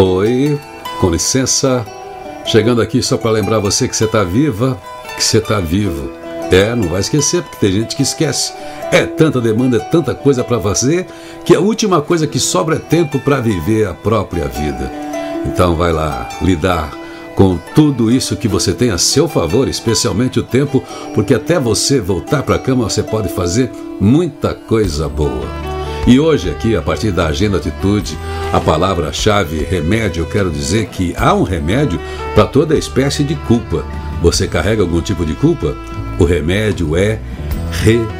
Oi, com licença. Chegando aqui só para lembrar você que você está viva, que você está vivo. É, não vai esquecer, porque tem gente que esquece. É tanta demanda, é tanta coisa para fazer, que a última coisa que sobra é tempo para viver a própria vida. Então vai lá, lidar com tudo isso que você tem a seu favor, especialmente o tempo, porque até você voltar para a cama você pode fazer muita coisa boa. E hoje, aqui, a partir da Agenda Atitude, a palavra-chave remédio, eu quero dizer que há um remédio para toda espécie de culpa. Você carrega algum tipo de culpa? O remédio é reconhecê-la.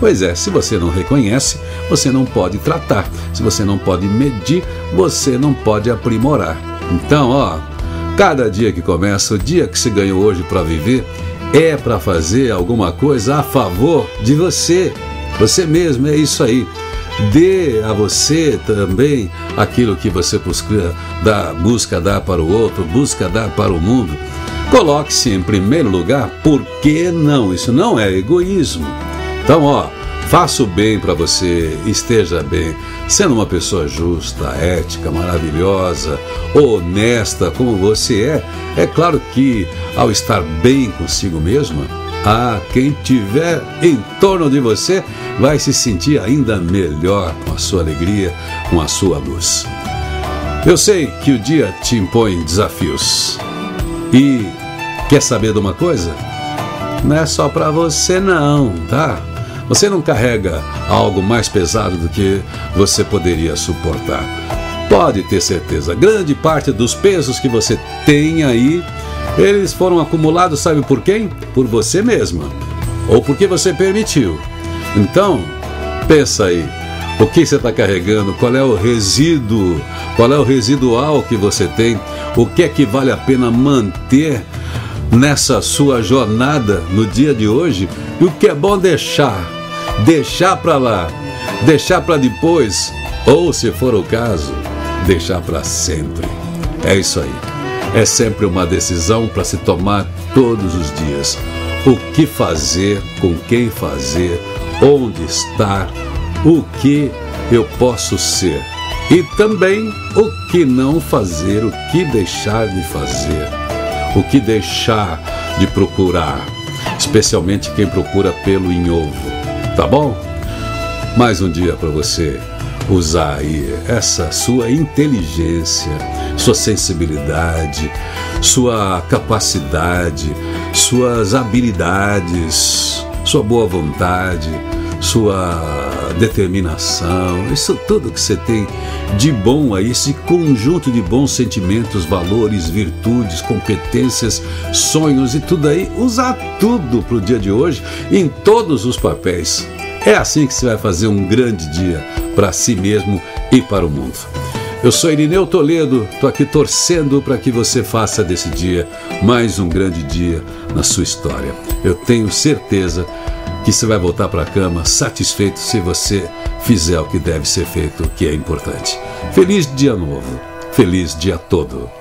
Pois é, se você não reconhece, você não pode tratar. Se você não pode medir, você não pode aprimorar. Então, ó, cada dia que começa, o dia que se ganhou hoje para viver, é para fazer alguma coisa a favor de você. Você mesmo, é isso aí. Dê a você também aquilo que você busca dar, busca dar para o outro, busca dar para o mundo. Coloque-se em primeiro lugar, por que não? Isso não é egoísmo. Então, ó, faça o bem para você, esteja bem, sendo uma pessoa justa, ética, maravilhosa, honesta como você é. É claro que ao estar bem consigo mesma, a quem tiver em torno de você vai se sentir ainda melhor com a sua alegria, com a sua luz. Eu sei que o dia te impõe desafios. E quer saber de uma coisa? Não é só para você não, tá? Você não carrega algo mais pesado do que você poderia suportar. Pode ter certeza, grande parte dos pesos que você tem aí, eles foram acumulados, sabe por quem? Por você mesma. Ou porque você permitiu. Então, pensa aí, o que você está carregando? Qual é o resíduo? Qual é o residual que você tem? O que é que vale a pena manter nessa sua jornada no dia de hoje? E o que é bom deixar? deixar para lá, deixar para depois, ou se for o caso, deixar para sempre. É isso aí. É sempre uma decisão para se tomar todos os dias. O que fazer, com quem fazer, onde estar, o que eu posso ser. E também o que não fazer, o que deixar de fazer, o que deixar de procurar, especialmente quem procura pelo em ovo tá bom? Mais um dia para você usar aí essa sua inteligência, sua sensibilidade, sua capacidade, suas habilidades, sua boa vontade, sua determinação, isso tudo que você tem de bom aí, esse conjunto de bons sentimentos, valores, virtudes, competências, sonhos e tudo aí, usar tudo para o dia de hoje em todos os papéis. É assim que você vai fazer um grande dia para si mesmo e para o mundo. Eu sou Irineu Toledo, estou aqui torcendo para que você faça desse dia mais um grande dia na sua história. Eu tenho certeza que você vai voltar para a cama satisfeito se você fizer o que deve ser feito, que é importante. Feliz dia novo, feliz dia todo.